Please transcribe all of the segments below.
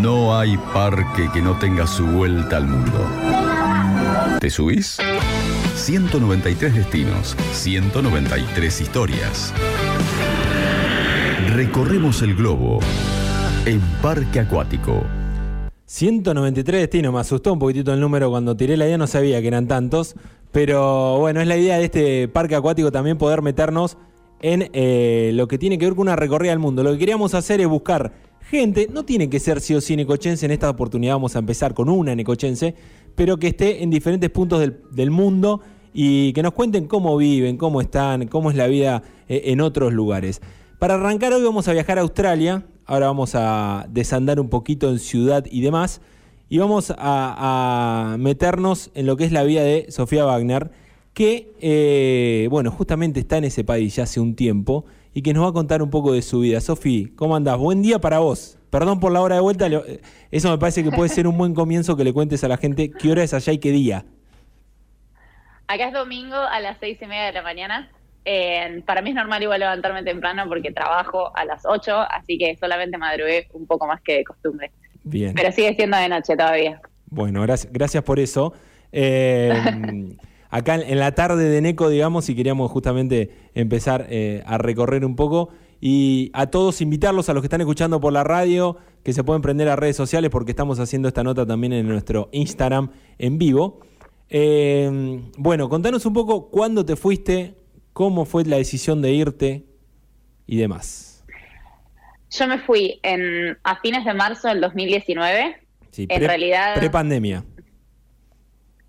No hay parque que no tenga su vuelta al mundo. ¿Te subís? 193 destinos, 193 historias. Recorremos el globo en Parque Acuático. 193 destinos, me asustó un poquitito el número cuando tiré la idea, no sabía que eran tantos, pero bueno, es la idea de este parque acuático también poder meternos en eh, lo que tiene que ver con una recorrida al mundo. Lo que queríamos hacer es buscar gente, no tiene que ser sí o sí necochense, en esta oportunidad vamos a empezar con una necochense, pero que esté en diferentes puntos del, mundo y que nos cuenten cómo viven, cómo están, cómo es la vida eh, en otros lugares. Para arrancar hoy vamos a viajar a Australia, ahora vamos a desandar un poquito en ciudad y demás, y vamos a, a meternos en lo que es la vida de Sofía Wagner, que, eh, bueno, justamente está en ese país ya hace un tiempo y que nos va a contar un poco de su vida. Sofía, ¿cómo andás? Buen día para vos. Perdón por la hora de vuelta, eso me parece que puede ser un buen comienzo que le cuentes a la gente qué hora es allá y qué día. Acá es domingo a las seis y media de la mañana. Eh, para mí es normal igual levantarme temprano porque trabajo a las 8, así que solamente madrugué un poco más que de costumbre. Bien. Pero sigue siendo de noche todavía. Bueno, gracias, gracias por eso. Eh, acá en la tarde de Neco, digamos, y queríamos justamente empezar eh, a recorrer un poco y a todos invitarlos a los que están escuchando por la radio, que se pueden prender a redes sociales porque estamos haciendo esta nota también en nuestro Instagram en vivo. Eh, bueno, contanos un poco cuándo te fuiste, cómo fue la decisión de irte y demás. Yo me fui en, a fines de marzo del 2019. Sí, en realidad. Pre-pandemia.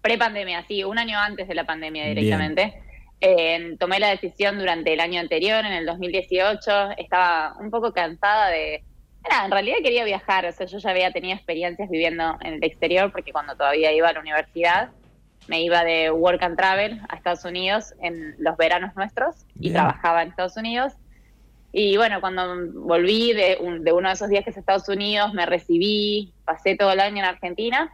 Pre-pandemia, sí, un año antes de la pandemia directamente. Eh, tomé la decisión durante el año anterior, en el 2018. Estaba un poco cansada de. Era, en realidad quería viajar, o sea, yo ya había tenido experiencias viviendo en el exterior, porque cuando todavía iba a la universidad, me iba de work and travel a Estados Unidos en los veranos nuestros y trabajaba en Estados Unidos. Y bueno, cuando volví de, un- de uno de esos viajes a Estados Unidos, me recibí, pasé todo el año en Argentina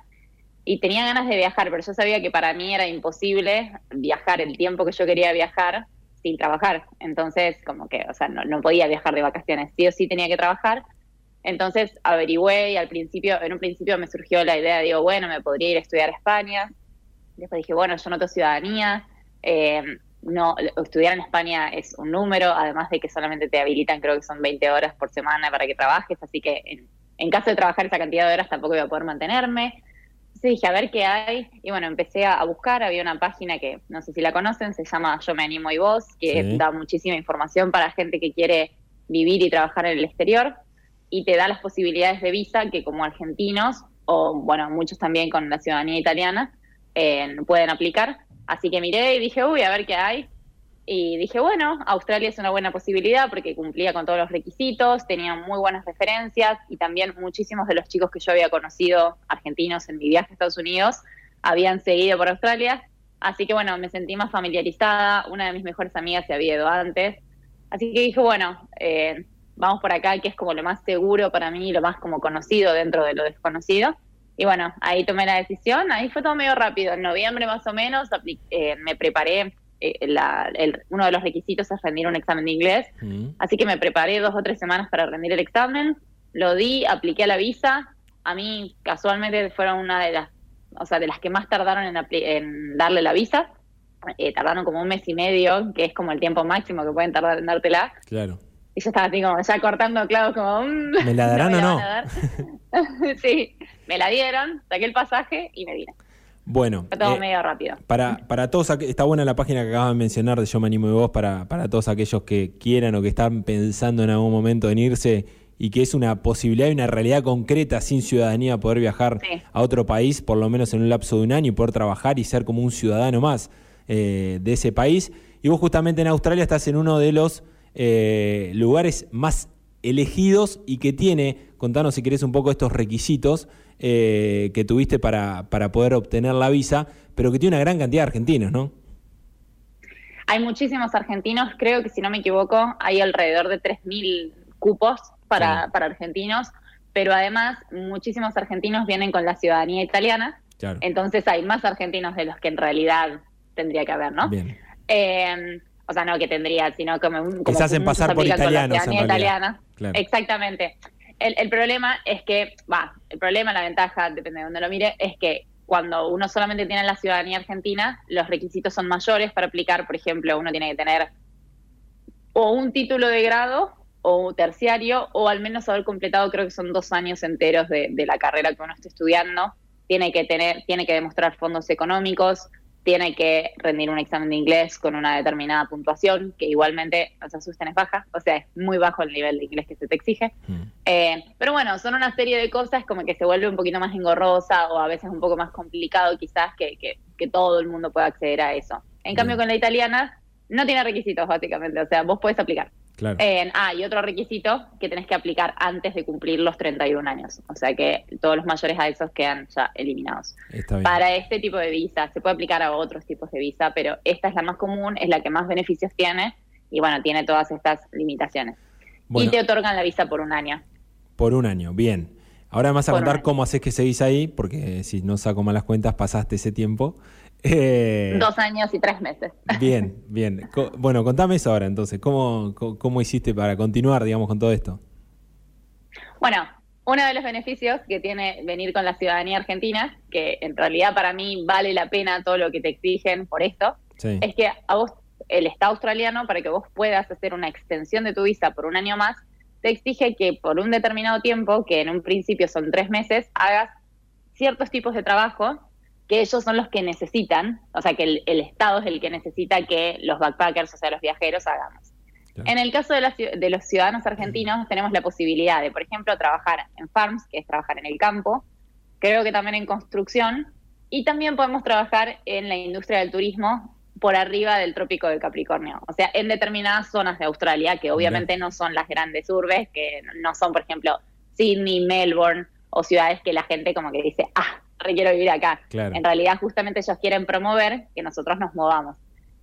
y tenía ganas de viajar, pero yo sabía que para mí era imposible viajar el tiempo que yo quería viajar sin trabajar. Entonces, como que, o sea, no, no podía viajar de vacaciones, sí o sí tenía que trabajar. Entonces averigüé y al principio, en un principio me surgió la idea, digo, bueno, me podría ir a estudiar a España. Después dije, bueno, yo no tengo ciudadanía. eh, no, estudiar en España es un número, además de que solamente te habilitan, creo que son 20 horas por semana para que trabajes, así que en, en caso de trabajar esa cantidad de horas tampoco iba a poder mantenerme. Entonces dije, a ver qué hay, y bueno, empecé a, buscar, había una página que no sé si la conocen, se llama Yo me animo y vos, que Sí. da muchísima información para gente que quiere vivir y trabajar en el exterior, y te da las posibilidades de visa que como argentinos, o bueno, muchos también con la ciudadanía italiana, eh, pueden aplicar. Así que miré y dije, uy, a ver qué hay. Y dije, bueno, Australia es una buena posibilidad porque cumplía con todos los requisitos, tenía muy buenas referencias y también muchísimos de los chicos que yo había conocido, argentinos, en mi viaje a Estados Unidos, habían seguido por Australia. Así que bueno, me sentí más familiarizada, una de mis mejores amigas se había ido antes. Así que dije, bueno, eh, vamos por acá, que es como lo más seguro para mí, lo más como conocido dentro de lo desconocido. Y bueno, ahí tomé la decisión, ahí fue todo medio rápido. En noviembre más o menos eh, me preparé, eh, la- el- uno de los requisitos es rendir un examen de inglés, Mm. así que me preparé dos o tres semanas para rendir el examen, lo di, apliqué a la visa, a mí casualmente fueron una de las, o sea, de las que más tardaron en, en darle la visa, Eh, tardaron como un mes y medio, que es como el tiempo máximo que pueden tardar en dártela, Claro. y yo estaba así como ya cortando clavos como... mm, ¿Me la darán me o no? sí, me la dieron, saqué el pasaje y me vine. Bueno, Fue todo eh, medio rápido. para, para todos, está buena la página que acabas de mencionar de Yo Me Animo de Vos para, para todos aquellos que quieran o que están pensando en algún momento en irse y que es una posibilidad y una realidad concreta sin ciudadanía poder viajar Sí. a otro país por lo menos en un lapso de un año y poder trabajar y ser como un ciudadano más eh, de ese país. Y vos justamente en Australia estás en uno de los eh, lugares más elegidos y que tiene, contanos si querés un poco estos requisitos eh, que tuviste para, para poder obtener la visa, pero que tiene una gran cantidad de argentinos, ¿no? Hay muchísimos argentinos, creo que si no me equivoco, hay alrededor de 3.000 cupos para, Sí. para argentinos, pero además muchísimos argentinos vienen con la ciudadanía italiana, Claro. entonces hay más argentinos de los que en realidad tendría que haber, ¿no? Bien. Eh, o sea, no que tendría, sino como, un- como se hacen pasar por italianos, en ciudadanía realidad. italiana. Claro. Exactamente. El, problema es que, va, el problema, la ventaja, depende de dónde lo mire, es que cuando uno solamente tiene la ciudadanía argentina, los requisitos son mayores para aplicar. Por ejemplo, uno tiene que tener o un título de grado o terciario, o al menos haber completado, creo que son dos años enteros de, de la carrera que uno está estudiando. Tiene que tener, tiene que demostrar fondos económicos, tiene que rendir un examen de inglés con una determinada puntuación, que igualmente, no se asusten, es baja, o sea, es muy bajo el nivel de inglés que se te exige. Mm. Eh, pero bueno, son una serie de cosas como que se vuelve un poquito más engorrosa o a veces un poco más complicado quizás que, que, todo el mundo pueda acceder a eso. En cambio, con la italiana no tiene requisitos básicamente, o sea, vos podés aplicar. Claro. ah, y otro requisito que tenés que aplicar antes de cumplir los 31 años. O sea que todos los mayores a esos quedan ya eliminados. Para este tipo de visa, se puede aplicar a otros tipos de visa, pero esta es la más común, es la que más beneficios tiene y bueno, tiene todas estas limitaciones. y te otorgan la visa por un año. Por un año, bien. Ahora me vas a contar cómo haces que se visa ahí, porque si no saco malas cuentas, pasaste ese tiempo. Eh, Dos años y tres meses. Bien, bien. bueno, contame eso ahora entonces. ¿Cómo, ¿Cómo hiciste para continuar, digamos, con todo esto? Bueno, uno de los beneficios que tiene venir con la ciudadanía argentina, que en realidad para mí vale la pena todo lo que te exigen por esto, es que a vos, el Estado australiano, para que vos puedas hacer una extensión de tu visa por un año más, te exige que por un determinado tiempo, que en un principio son tres meses, hagas ciertos tipos de trabajo que ellos son los que necesitan, o sea, que el, Estado es el que necesita que los backpackers, o sea, los viajeros, hagamos. En el caso de, de, los ciudadanos argentinos, tenemos la posibilidad de, por ejemplo, trabajar en farms, que es trabajar en el campo, creo que también en construcción, y también podemos trabajar en la industria del turismo por arriba del trópico de Capricornio, o sea, en determinadas zonas de Australia, que obviamente no son las grandes urbes, que no son, por ejemplo, Sydney, Melbourne, o ciudades que la gente como que dice, ah, requiero vivir acá. En realidad, justamente ellos quieren promover que nosotros nos movamos.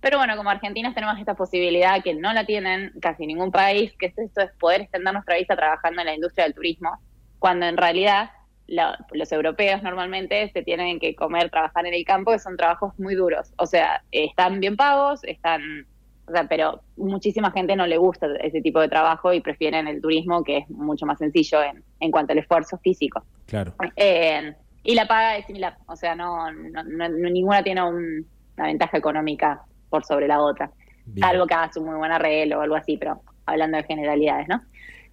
Pero bueno, como argentinos tenemos esta posibilidad que no la tienen casi ningún país, que es esto es poder extender nuestra vista trabajando en la industria del turismo, cuando en realidad los europeos normalmente se tienen que comer, trabajar en el campo, que son trabajos muy duros. O sea, están bien pagos, están, o sea, pero muchísima gente no le gusta ese tipo de trabajo y prefieren el turismo, que es mucho más sencillo en, en cuanto al esfuerzo físico. Claro. Eh, y la paga es similar, o sea, no, ninguna tiene una ventaja económica por sobre la otra, salvo que hagas un muy buen arreglo o algo así, pero hablando de generalidades, ¿no?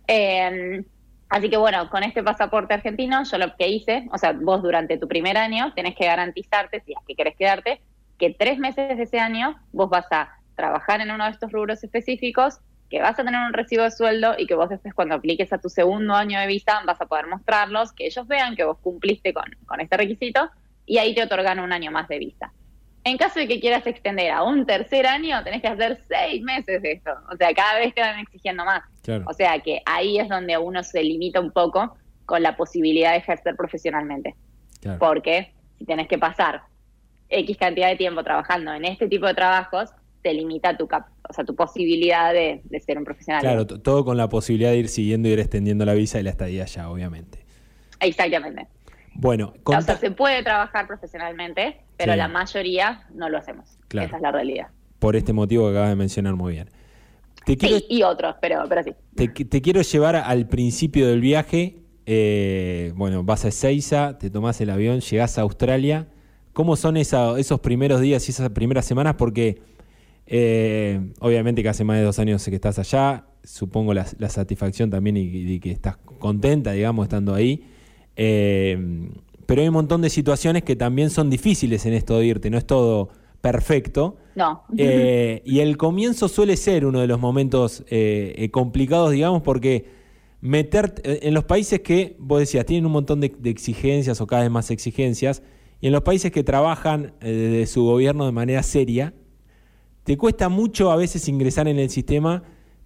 Em, así que bueno, con este pasaporte argentino, yo lo que hice, o sea, vos durante tu primer año tenés que garantizarte, si es que querés quedarte, que tres meses de ese año vos vas a trabajar en uno de estos rubros específicos que vas a tener un recibo de sueldo y que vos después cuando apliques a tu segundo año de visa vas a poder mostrarlos, que ellos vean que vos cumpliste con, con este requisito y ahí te otorgan un año más de visa. En caso de que quieras extender a un tercer año, tenés que hacer seis meses de esto. O sea, cada vez te van exigiendo más. O sea que ahí es donde uno se limita un poco con la posibilidad de ejercer profesionalmente. Porque si tenés que pasar X cantidad de tiempo trabajando en este tipo de trabajos, te limita tu, cap o sea, tu posibilidad de, ser un profesional. Claro, todo con la posibilidad de ir siguiendo y ir extendiendo la visa y la estadía ya, obviamente. Exactamente. Bueno, o sea, se puede trabajar profesionalmente, pero la mayoría no lo hacemos. Esa es la realidad. Por este motivo que acabas de mencionar muy bien. Te quiero, y otros, pero, pero sí. Te, quiero llevar al principio del viaje. Eh, bueno, vas a Ezeiza, te tomás el avión, llegás a Australia. ¿Cómo son esos primeros días y esas primeras semanas? Porque eh, obviamente que hace más de dos años que estás allá, supongo la, satisfacción también y, que estás contenta, digamos, estando ahí. Eh, pero hay un montón de situaciones que también son difíciles en esto de irte, no es todo perfecto. No. Eh, y el comienzo suele ser uno de los momentos complicados, digamos, porque meter en los países que, vos decías, tienen un montón de, de exigencias o cada vez más exigencias, y en los países que trabajan desde su gobierno de manera seria, te cuesta mucho a veces ingresar en el sistema,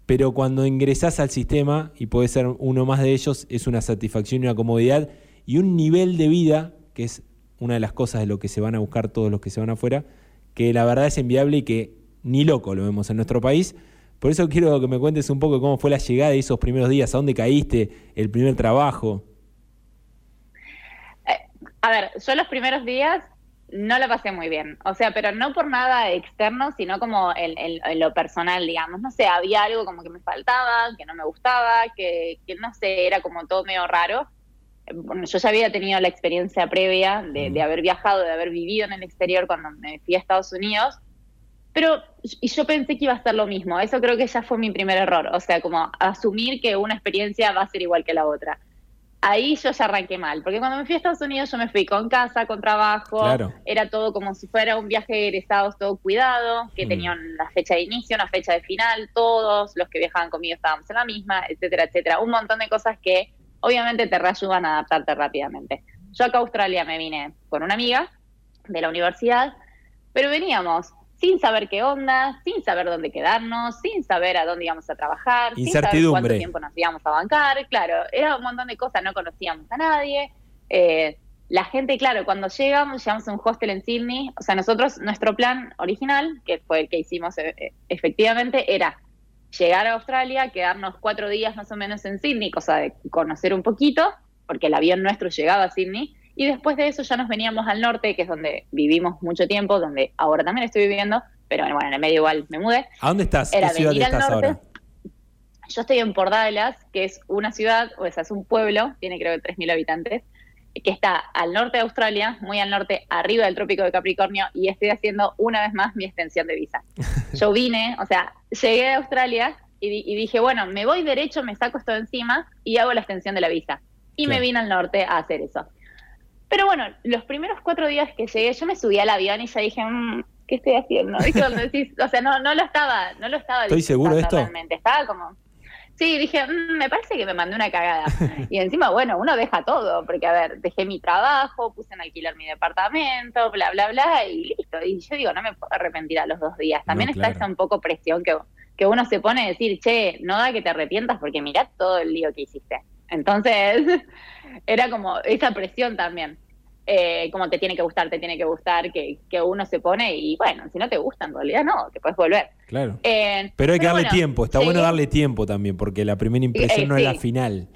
pero cuando ingresas al sistema, y puede ser uno más de ellos, es una satisfacción y una comodidad y un nivel de vida, que es una de las cosas de lo que se van a buscar todos los que se van afuera, que la verdad es enviable y que ni loco lo vemos en nuestro país. Por eso quiero que me cuentes un poco cómo fue la llegada de esos primeros días, a dónde caíste, el primer trabajo. Eh, a ver, yo los primeros días no la pasé muy bien. O sea, pero no por nada externo, sino como en, lo personal, digamos. No sé, había algo como que me faltaba, que no me gustaba, que, que no sé, era como todo medio raro. Bueno, yo ya había tenido la experiencia previa de, de, haber viajado, de haber vivido en el exterior cuando me fui a Estados Unidos, pero y yo pensé que iba a ser lo mismo. Eso creo que ya fue mi primer error. O sea, como asumir que una experiencia va a ser igual que la otra ahí yo ya arranqué mal, porque cuando me fui a Estados Unidos yo me fui con casa, con trabajo, era todo como si fuera un viaje de egresados, todo cuidado, que mm. tenían la fecha de inicio, una fecha de final, todos los que viajaban conmigo estábamos en la misma, etcétera, etcétera. Un montón de cosas que obviamente te reayudan a adaptarte rápidamente. Yo acá a Australia me vine con una amiga de la universidad, pero veníamos sin saber qué onda, sin saber dónde quedarnos, sin saber a dónde íbamos a trabajar, sin saber cuánto tiempo nos íbamos a bancar, claro, era un montón de cosas, no conocíamos a nadie. Eh, la gente, claro, cuando llegamos, llegamos a un hostel en Sydney, o sea, nosotros, nuestro plan original, que fue el que hicimos eh, eh, efectivamente, era llegar a Australia, quedarnos cuatro días más o menos en Sydney, cosa de conocer un poquito, porque el avión nuestro llegaba a Sydney, y después de eso ya nos veníamos al norte, que es donde vivimos mucho tiempo, donde ahora también estoy viviendo, pero bueno, en el medio igual me mudé. ¿A dónde estás? Era ¿Qué ciudad estás ahora? Yo estoy en Port Dallas, que es una ciudad, o sea, es un pueblo, tiene creo que 3.000 habitantes, que está al norte de Australia, muy al norte, arriba del trópico de Capricornio, y estoy haciendo una vez más mi extensión de visa. Yo vine, o sea, llegué a Australia y, dije, bueno, me voy derecho, me saco esto de encima y hago la extensión de la visa. Y me vine al norte a hacer eso. Pero bueno, los primeros cuatro días que llegué, yo me subí al avión y ya dije, mm, ¿qué estoy haciendo? o sea, no, no lo estaba, no lo estaba. ¿Estoy seguro de esto? Realmente. Estaba como, sí, dije, mm, me parece que me mandé una cagada. Y encima, bueno, uno deja todo, porque a ver, dejé mi trabajo, puse en alquilar mi departamento, bla, bla, bla, y listo. Y yo digo, no me puedo arrepentir a los dos días. También está esa un poco presión que, que uno se pone a decir, che, no da que te arrepientas porque mirá todo el lío que hiciste. Entonces, era como esa presión también eh, como te tiene que gustar, te tiene que gustar, que, que, uno se pone y bueno, si no te gusta, en realidad no, te puedes volver. Claro. Eh, pero hay que darle tiempo, está bueno darle tiempo también, porque la primera impresión no es la final.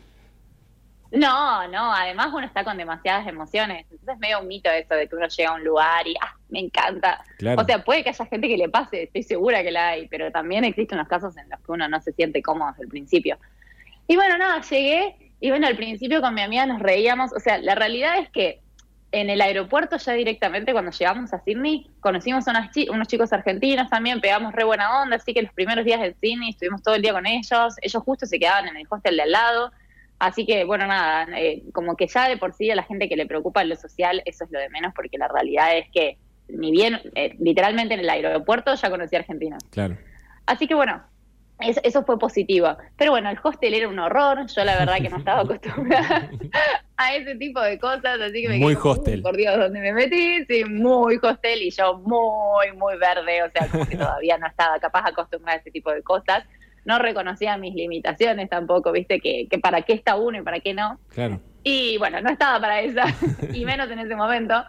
No, no, además uno está con demasiadas emociones, entonces es medio un mito eso de que uno llega a un lugar y, ah, me encanta. O sea, puede que haya gente que le pase, estoy segura que la hay, pero también existen los casos en los que uno no se siente cómodo desde el principio. Y bueno, nada, llegué y bueno, al principio con mi amiga nos reíamos, o sea, la realidad es que en el aeropuerto ya directamente cuando llegamos a Sydney conocimos a unos chicos argentinos también, pegamos re buena onda, así que los primeros días en Sydney estuvimos todo el día con ellos, ellos justo se quedaban en el hostel de al lado, así que bueno, nada, eh, como que ya de por sí a la gente que le preocupa lo social, eso es lo de menos, porque la realidad es que ni bien, eh, literalmente en el aeropuerto ya conocí a argentinos. Claro. Así que bueno, eso, fue positivo. Pero bueno, el hostel era un horror. Yo la verdad que no estaba acostumbrada a ese tipo de cosas, así que me Muy hostel. por Dios, ¿dónde me metí? Sí, muy hostel y yo muy, muy verde. O sea, como que todavía no estaba capaz acostumbrada a ese tipo de cosas. No reconocía mis limitaciones tampoco, viste, que, que para qué está uno y para qué no. Claro. Y bueno, no estaba para esa, y menos en ese momento.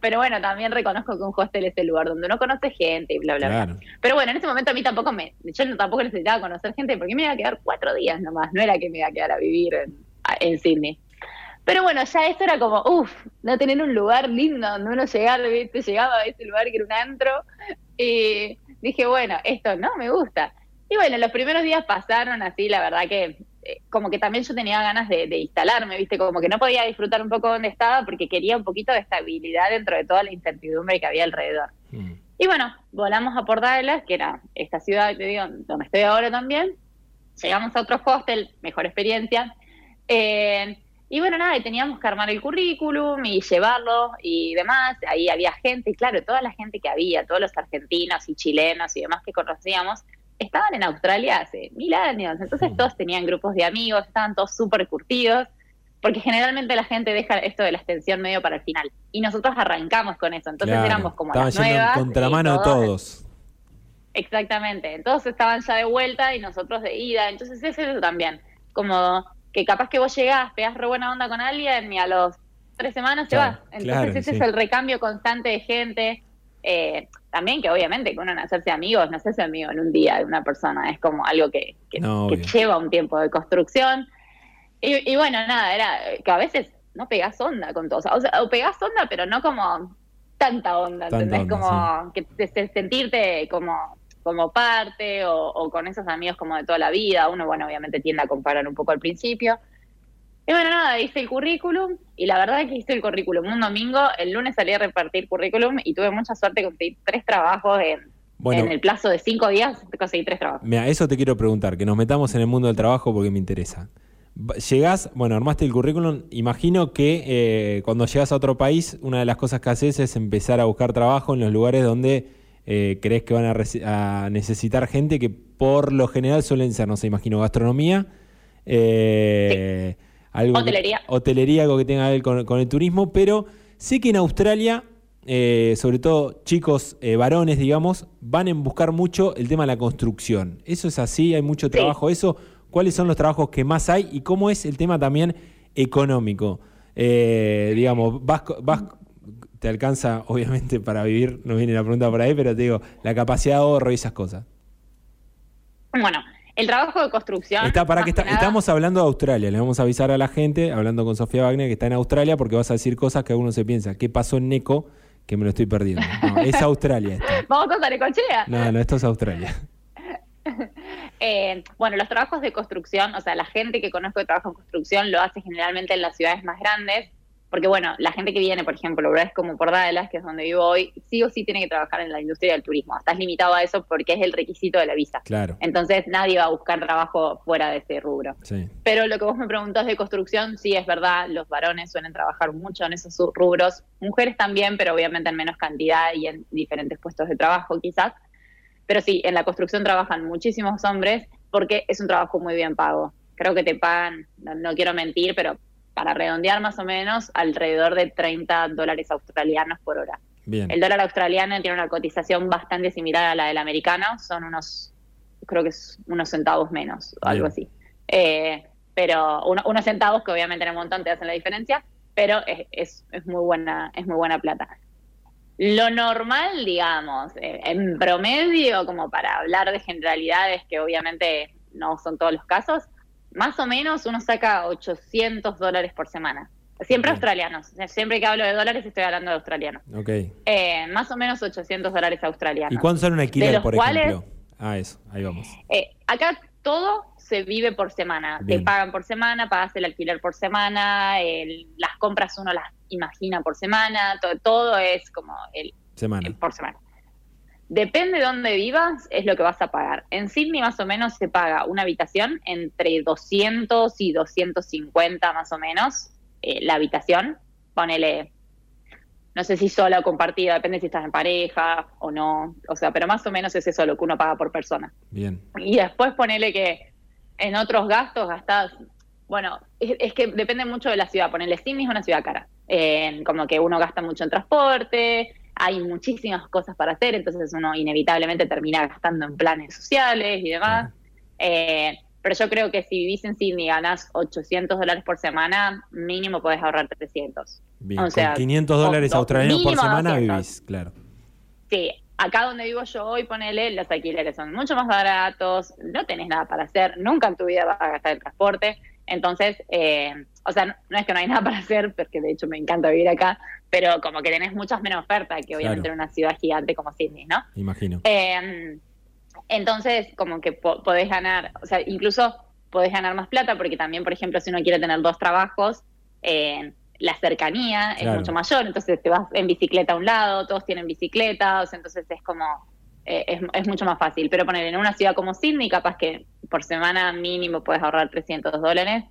Pero bueno, también reconozco que un hostel es el lugar donde uno conoce gente y bla, bla, bla. Pero bueno, en ese momento a mí tampoco me, yo tampoco necesitaba conocer gente porque me iba a quedar cuatro días nomás, no era que me iba a quedar a vivir en, en Sydney. Pero bueno, ya eso era como, uff, no tener un lugar lindo donde uno llegara, ¿viste? llegaba a ese lugar que era un antro y dije, bueno, esto no me gusta. Y bueno, los primeros días pasaron así, la verdad que como que también yo tenía ganas de, instalarme, ¿viste? Como que no podía disfrutar un poco donde estaba porque quería un poquito de estabilidad dentro de toda la incertidumbre que había alrededor. Mm. Y bueno, volamos a Port que era esta ciudad, te digo, donde estoy ahora también. Llegamos a otro hostel, mejor experiencia. Eh, y bueno, nada, y teníamos que armar el currículum y llevarlo y demás. Ahí había gente, y claro, toda la gente que había, todos los argentinos y chilenos y demás que conocíamos, estaban en Australia hace mil años, entonces todos tenían grupos de amigos, estaban todos súper curtidos, porque generalmente la gente deja esto de la extensión medio para el final. Y nosotros arrancamos con eso, entonces éramos como las nuevas. En contramano todos. Exactamente, todos estaban ya de vuelta y nosotros de ida, entonces es eso también, como que capaz que vos llegás, pegás re buena onda con alguien y a los tres semanas se va. Entonces ese es el recambio constante de gente. Eh, también que obviamente que uno en hacerse amigos no se hace amigo en un día de una persona, es como algo que, que, lleva un tiempo de construcción. Y, bueno, nada, era que a veces no pegás onda con todo, o sea, o pegás onda, pero no como tanta onda, ¿entendés? como que sentirte como, como parte o, con esos amigos como de toda la vida. Uno, bueno, obviamente tiende a comparar un poco al principio. Y bueno, nada, hice el currículum y la verdad es que hice el currículum un domingo, el lunes salí a repartir currículum y tuve mucha suerte de conseguir tres trabajos en, en el plazo de cinco días, conseguí tres trabajos. Mira, eso te quiero preguntar, que nos metamos en el mundo del trabajo porque me interesa. Llegás, bueno, armaste el currículum. Imagino que eh, cuando llegas a otro país, una de las cosas que haces es empezar a buscar trabajo en los lugares donde eh, crees que van a, necesitar gente que por lo general suelen ser, no sé, imagino, gastronomía, eh, hotelería. hotelería, algo que tenga que ver con, con, el turismo, pero sé que en Australia, sobre todo chicos varones, digamos, van a buscar mucho el tema de la construcción. ¿Eso es así? ¿Hay mucho trabajo? ¿Eso? cuáles son los trabajos que más hay y cómo es el tema también económico. Eh, digamos, vas, te alcanza obviamente para vivir, no viene la pregunta por ahí, pero te digo, la capacidad de ahorro y esas cosas. Bueno, el trabajo de construcción. Está, para que estamos hablando de Australia, le vamos a avisar a la gente, hablando con Sofía Wagner, que está en Australia, porque vas a decir cosas que alguno se piensa, ¿qué pasó en Neco? Que me lo estoy perdiendo. es Australia. Esto. Vamos a Tarecochea. No, no, esto es Australia. Eh, bueno, los trabajos de construcción, o sea, la gente que conozco de trabajo en construcción lo hace generalmente en las ciudades más grandes, porque bueno, la gente que viene, por ejemplo, lugares como por Dallas, que es donde vivo hoy, sí o sí tiene que trabajar en la industria del turismo. Estás limitado a eso porque es el requisito de la visa. Claro. Entonces nadie va a buscar trabajo fuera de ese rubro. Sí. Pero lo que vos me preguntás de construcción, sí es verdad, los varones suelen trabajar mucho en esos rubros, mujeres también, pero obviamente en menos cantidad y en diferentes puestos de trabajo quizás. Pero sí, en la construcción trabajan muchísimos hombres porque es un trabajo muy bien pago. Creo que te pagan, no, quiero mentir, pero para redondear más o menos, alrededor de 30 dólares australianos por hora. Bien. El dólar australiano tiene una cotización bastante similar a la del americano, son unos, creo que es unos centavos menos, o algo así. Eh, pero unos centavos que obviamente en un montón te hacen la diferencia, pero es, es, muy buena, es muy buena plata. Lo normal, digamos, eh, en promedio, como para hablar de generalidades que obviamente no son todos los casos, más o menos uno saca 800 dólares por semana. Siempre australianos. Siempre que hablo de dólares estoy hablando de australianos. Ok. Eh, más o menos 800 dólares australianos. ¿Y cuánto sale un alquiler, por ejemplo? Ah, eso. Ahí vamos. Eh, acá todo se vive por semana. Te pagan por semana, pagas el alquiler por semana, las compras uno las imagina por semana, todo, es como el, semana. por semana. Depende de dónde vivas, es lo que vas a pagar. En Sydney más o menos se paga una habitación entre 200 y 250 más o menos eh, la habitación. Ponele, no sé si sola o compartida, depende si estás en pareja o no. O sea, pero más o menos es eso lo que uno paga por persona. Bien. Y después ponele que en otros gastos gastás, bueno, es, que depende mucho de la ciudad. Ponerle Sydney es una ciudad cara, como que uno gasta mucho en transporte, hay muchísimas cosas para hacer, entonces uno inevitablemente termina gastando en planes sociales y demás. Eh, pero yo creo que si vivís en Sydney y ganás 800 dólares por semana, mínimo podés ahorrar 300. Bien, o sea, 500 dólares australianos por semana vivís, claro. Sí, acá donde vivo yo hoy, ponele, los alquileres son mucho más baratos, no tenés nada para hacer, nunca en tu vida vas a gastar el transporte. Entonces, eh, o sea, no, es que no hay nada para hacer, porque de hecho me encanta vivir acá, pero como que tenés muchas menos ofertas que obviamente en una ciudad gigante como Sydney, ¿no? Imagino. Eh, entonces, como que podés ganar, o sea, incluso podés ganar más plata, porque también, por ejemplo, si uno quiere tener dos trabajos, eh, la cercanía es mucho mayor, entonces te vas en bicicleta a un lado, todos tienen bicicletas, entonces es como, eh, es, mucho más fácil. Pero poner en una ciudad como Sydney, capaz que por semana mínimo puedes ahorrar 300 dólares.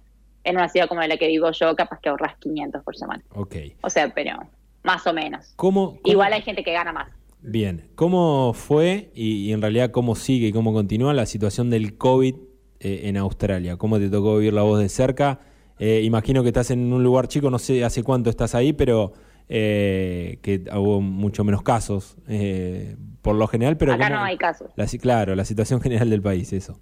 En una ciudad como la que vivo yo, capaz que ahorras 500 por semana. Ok. O sea, pero más o menos. ¿Cómo, Igual hay gente que gana más. Bien, ¿cómo fue y, en realidad cómo sigue y cómo continúa la situación del COVID eh, en Australia? ¿Cómo te tocó vivir la voz de cerca? Eh, imagino que estás en un lugar chico, no sé hace cuánto estás ahí, pero eh, que hubo mucho menos casos por lo general. Pero Acá no hay casos. claro, la situación general del país, eso.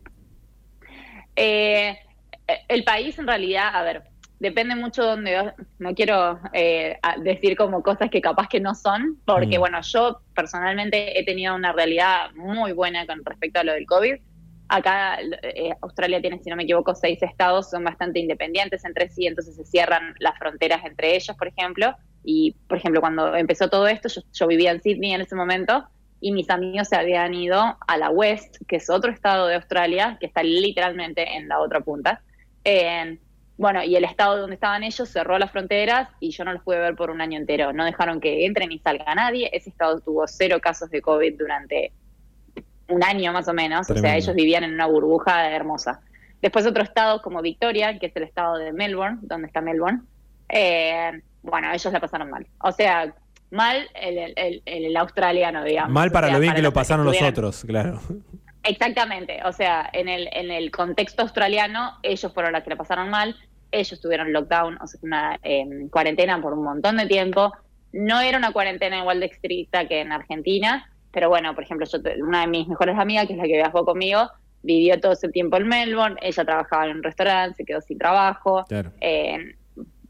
El país en realidad, a ver, depende mucho de donde, no quiero eh, decir como cosas que capaz que no son, porque mm. bueno, yo personalmente he tenido una realidad muy buena con respecto a lo del COVID. Acá eh, Australia tiene, si no me equivoco, seis estados, son bastante independientes entre sí, entonces se cierran las fronteras entre ellos, por ejemplo. Y, por ejemplo, cuando empezó todo esto, yo, vivía en Sydney en ese momento y mis amigos se habían ido a la West, que es otro estado de Australia, que está literalmente en la otra punta. Bueno, y el estado donde estaban ellos cerró las fronteras y yo no los pude ver por un año entero. No dejaron que entre ni salga nadie. Ese estado tuvo cero casos de COVID durante un año más o menos. O sea, ellos vivían en una burbuja hermosa. Después otro estado como Victoria, que es el estado de Melbourne, donde está Melbourne, eh, bueno, ellos la pasaron mal. O sea, mal el, el, australiano, digamos. Mal para lo bien que lo pasaron los otros, claro. Exactamente, o sea, en el, en el contexto australiano, ellos fueron los que la pasaron mal, ellos tuvieron lockdown, o sea, una em, cuarentena por un montón de tiempo. No era una cuarentena igual de estricta que en Argentina, pero bueno, por ejemplo, yo, una de mis mejores amigas, que es la que viajó conmigo, vivió todo ese tiempo en Melbourne, ella trabajaba en un restaurante, se quedó sin trabajo. Eh,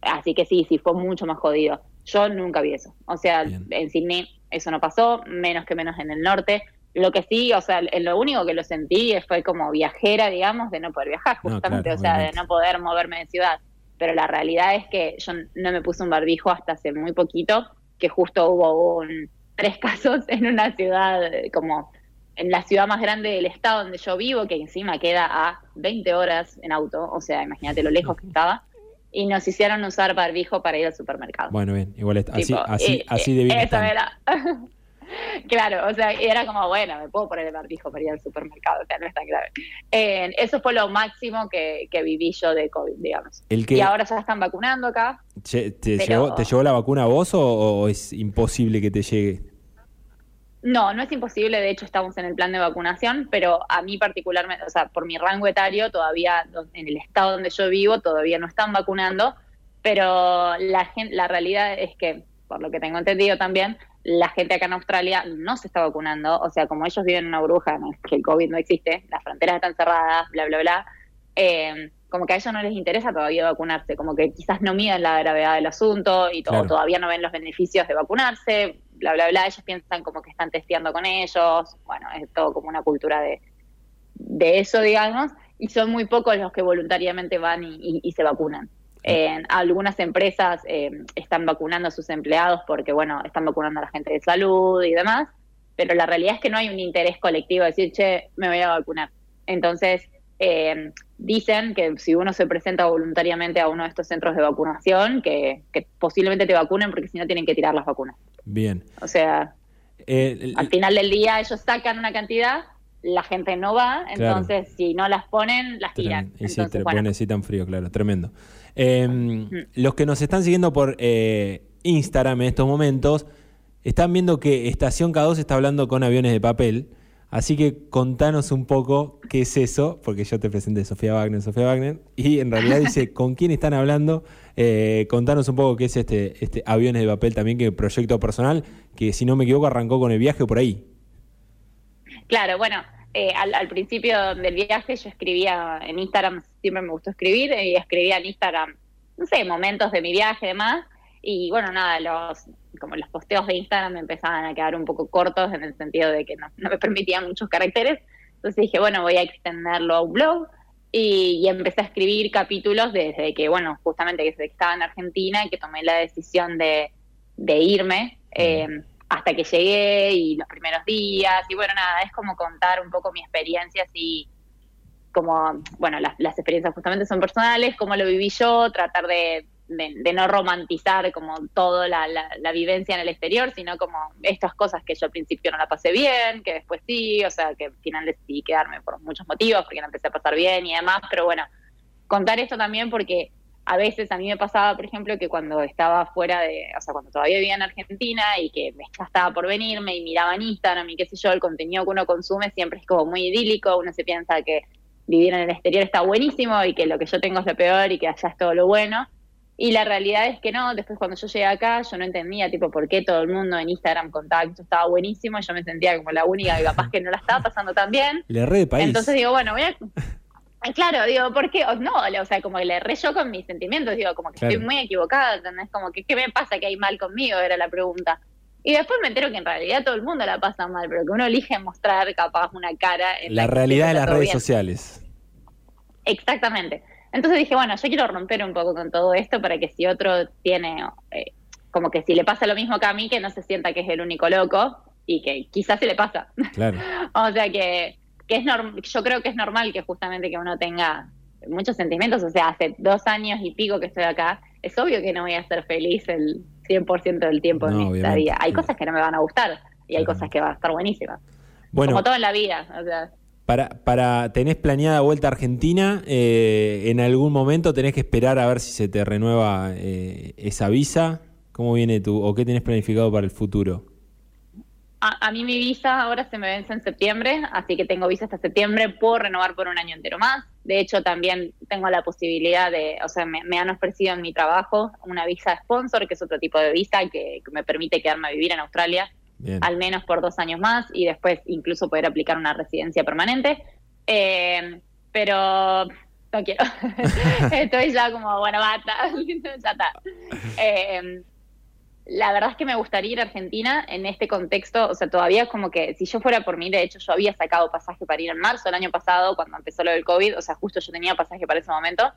así que sí, sí, fue mucho más jodido. Yo nunca vi eso. O sea, en Sydney eso no pasó, menos que menos en el norte. Lo que sí, o sea, lo único que lo sentí fue como viajera, digamos, de no poder viajar, justamente, o sea, de no poder moverme de ciudad. Pero la realidad es que yo no me puse un barbijo hasta hace muy poquito, que justo hubo un, tres casos en una ciudad como en la ciudad más grande del estado donde yo vivo, que encima queda a 20 horas en auto, o sea, imagínate lo lejos que estaba, y nos hicieron usar barbijo para ir al supermercado. Bueno, bien, igual así, así, así de bien. claro, o sea, era como, bueno, me puedo poner el barbijo para ir al supermercado, o sea, no es tan grave. Eh, eso fue lo máximo que, viví yo de COVID, digamos. Y ahora ya están vacunando acá. ¿te, llegó, ¿Te llegó la vacuna a vos o es imposible que te llegue? No, no es imposible, de hecho estamos en el plan de vacunación, pero a mí particularmente, o sea, por mi rango etario, todavía en el estado donde yo vivo, todavía no están vacunando, pero la, gente, la realidad es que, por lo que tengo entendido también, la gente acá en Australia no se está vacunando, o sea, como ellos viven en una burbuja, que el COVID no existe, las fronteras están cerradas, bla, bla, bla, eh, como que a ellos no les interesa todavía vacunarse, como que quizás no miden la gravedad del asunto y todo, todavía no ven los beneficios de vacunarse, bla, bla, bla, ellos piensan como que están testeando con ellos, bueno, es todo como una cultura de, de eso, digamos, y son muy pocos los que voluntariamente van y, se vacunan. Algunas empresas eh, están vacunando a sus empleados porque, bueno, están vacunando a la gente de salud y demás, pero la realidad es que no hay un interés colectivo de decir, che, me voy a vacunar. Entonces, eh, dicen que si uno se presenta voluntariamente a uno de estos centros de vacunación, que, posiblemente te vacunen porque si no tienen que tirar las vacunas. Bien. O sea, eh, al final del día ellos sacan una cantidad, la gente no va, entonces si no las ponen, las tiran. Y si te necesitan frío, claro, tremendo. Em, los que nos están siguiendo por eh, Instagram en estos momentos, están viendo que Estación K2 está hablando con aviones de papel. Así que contanos un poco qué es eso, porque yo te presenté Sofía Wagner, Sofía Wagner, y en realidad dice con quién están hablando. Eh, contanos un poco qué es este, este Aviones de Papel también, que proyecto personal, que si no me equivoco arrancó con el viaje por ahí. Claro, bueno, eh, al, principio del viaje yo escribía en Instagram, siempre me gustó escribir, y escribía en Instagram, no sé, momentos de mi viaje y demás. Y bueno, nada, los como los posteos de Instagram me empezaban a quedar un poco cortos en el sentido de que no, me permitían muchos caracteres. Entonces dije, bueno, voy a extenderlo a un blog y, empecé a escribir capítulos desde que, bueno, justamente que estaba en Argentina y que tomé la decisión de, irme eh, hasta que llegué y los primeros días. Y bueno, nada, es como contar un poco mi experiencia así como, bueno, las, experiencias justamente son personales, cómo lo viví yo, tratar de no romantizar como toda la, la, vivencia en el exterior, sino como estas cosas que yo al principio no la pasé bien, que después sí, o sea, que al final decidí quedarme por muchos motivos, porque no empecé a pasar bien y demás, pero bueno, contar esto también porque a veces a mí me pasaba, por ejemplo, que cuando estaba fuera de, o sea, cuando todavía vivía en Argentina y que ya estaba por venirme y miraba en Instagram y qué sé yo, el contenido que uno consume siempre es como muy idílico, uno se piensa que vivir en el exterior está buenísimo y que lo que yo tengo es lo peor y que allá es todo lo bueno. Y la realidad es que no, después cuando yo llegué acá, yo no entendía, tipo, por qué todo el mundo en Instagram contaba que esto estaba buenísimo, y yo me sentía como la única que capaz que no la estaba pasando tan bien. Le re de país. Entonces digo, bueno, voy a... Claro, digo, ¿por qué? No, o sea, como que le re yo con mis sentimientos, digo, como que estoy muy equivocada, ¿entendés? Como que, ¿qué me pasa que hay mal conmigo? Era la pregunta. Y después me entero que en realidad todo el mundo la pasa mal, pero que uno elige mostrar capaz una cara. En la, realidad de las redes sociales. Exactamente. Entonces dije, bueno, yo quiero romper un poco con todo esto para que si otro tiene, eh, como que si le pasa lo mismo que a mí, que no se sienta que es el único loco y que quizás se le pasa. Claro. o sea que, que es yo creo que es normal que justamente que uno tenga muchos sentimientos, o sea, hace dos años y pico que estoy acá, es obvio que no voy a ser feliz el 100% del tiempo en mi estadía. Hay cosas que no me van a gustar y hay cosas que van a estar buenísimas. Bueno, Como todo en la vida. O sea. Para, para, ¿Tenés planeada vuelta a Argentina? Eh, ¿En algún momento tenés que esperar a ver si se te renueva eh, esa visa? ¿Cómo viene tú? ¿O qué tenés planificado para el futuro? A, mí mi visa ahora se me vence en septiembre, así que tengo visa hasta septiembre, puedo renovar por un año entero más. De hecho, también tengo la posibilidad de, o sea, me, han ofrecido en mi trabajo una visa sponsor, que es otro tipo de visa que, me permite quedarme a vivir en Australia al menos por dos años más y después incluso poder aplicar una residencia permanente. Eh, pero no quiero. Estoy ya como, bueno, bata, ya está. Eh, la verdad es que me gustaría ir a Argentina en este contexto, o sea, todavía es como que si yo fuera por mí, de hecho yo había sacado pasaje para ir en marzo del año pasado, cuando empezó lo del COVID, o sea, justo yo tenía pasaje para ese momento.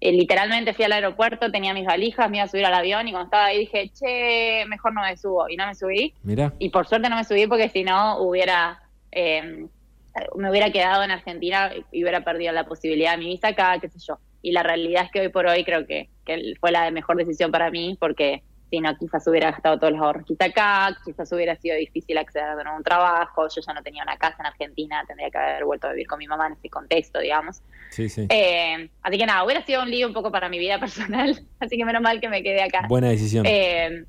Eh, literalmente fui al aeropuerto, tenía mis valijas, me iba a subir al avión y cuando estaba ahí dije, che, mejor no me subo. Y no me subí. Mira. Y por suerte no me subí porque si no hubiera, eh, me hubiera quedado en Argentina y hubiera perdido la posibilidad de mi visa acá, qué sé yo. Y la realidad es que hoy por hoy creo que, que fue la mejor decisión para mí porque si no, quizás hubiera gastado todos los ahorros acá, quizás hubiera sido difícil acceder a un trabajo, yo ya no tenía una casa en Argentina, tendría que haber vuelto a vivir con mi mamá en ese contexto, digamos. Sí, sí. Eh, así que nada, hubiera sido un lío un poco para mi vida personal, así que menos mal que me quedé acá. Buena decisión. Eh,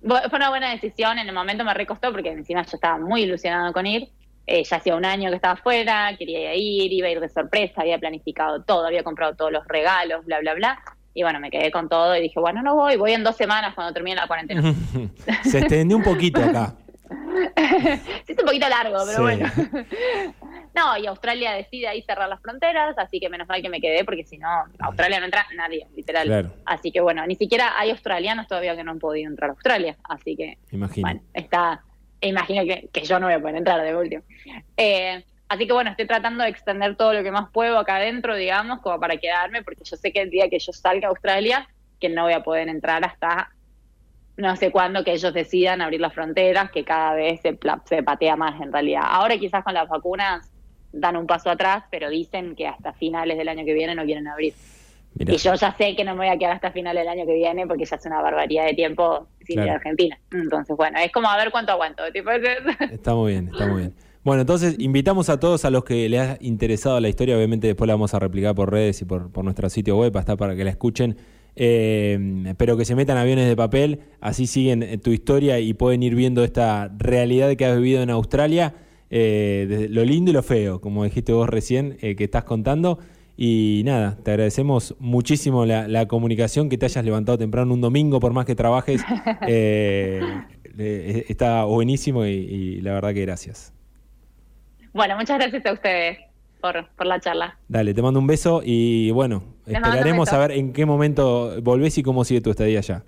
fue una buena decisión, en el momento me recostó porque encima yo estaba muy ilusionado con ir. Eh, ya hacía un año que estaba afuera, quería ir, iba a ir de sorpresa, había planificado todo, había comprado todos los regalos, bla, bla, bla. Y bueno, me quedé con todo y dije, bueno, no voy, voy en dos semanas cuando termine la cuarentena. Se extendió un poquito acá. sí, es un poquito largo, pero bueno. no, y Australia decide ahí cerrar las fronteras, así que menos mal que me quedé, porque si no, Australia no entra nadie, literal. Así que bueno, ni siquiera hay australianos todavía que no han podido entrar a Australia, así que, Imagino. bueno, está, imagino que, que yo no voy a poder entrar de último. Eh, Así que bueno, estoy tratando de extender todo lo que más puedo acá adentro, digamos, como para quedarme, porque yo sé que el día que yo salga a Australia, que no voy a poder entrar hasta no sé cuándo que ellos decidan abrir las fronteras, que cada vez se, se patea más en realidad. Ahora quizás con las vacunas dan un paso atrás, pero dicen que hasta finales del año que viene no quieren abrir. Y yo ya sé que no me voy a quedar hasta finales del año que viene porque ya es una barbaridad de tiempo sin ir a Argentina. Entonces, bueno, es como a ver cuánto aguanto. está muy bien, está muy bien. Bueno, entonces invitamos a todos a los que les ha interesado la historia, obviamente después la vamos a replicar por redes y por, nuestro sitio web, hasta para que la escuchen, eh, pero que se metan aviones de papel, así siguen eh, tu historia y pueden ir viendo esta realidad que has vivido en Australia, eh, lo lindo y lo feo, como dijiste vos recién, que estás contando. Y nada, te agradecemos muchísimo la, comunicación, que te hayas levantado temprano un domingo, por más que trabajes. está buenísimo y la verdad que gracias. Bueno, muchas gracias a ustedes por, la charla. Dale, te mando un beso y bueno, esperaremos a ver en qué momento volvés y cómo sigue tu estadía allá.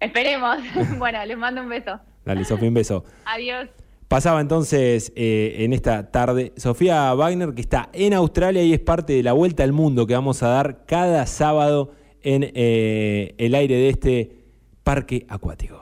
Esperemos. bueno, les mando un beso. Dale, Sofía, un beso. Adiós. Pasaba entonces eh, en esta tarde Sofía Wagner, que está en Australia y es parte de la vuelta al mundo que vamos a dar cada sábado en eh, el aire de este parque acuático.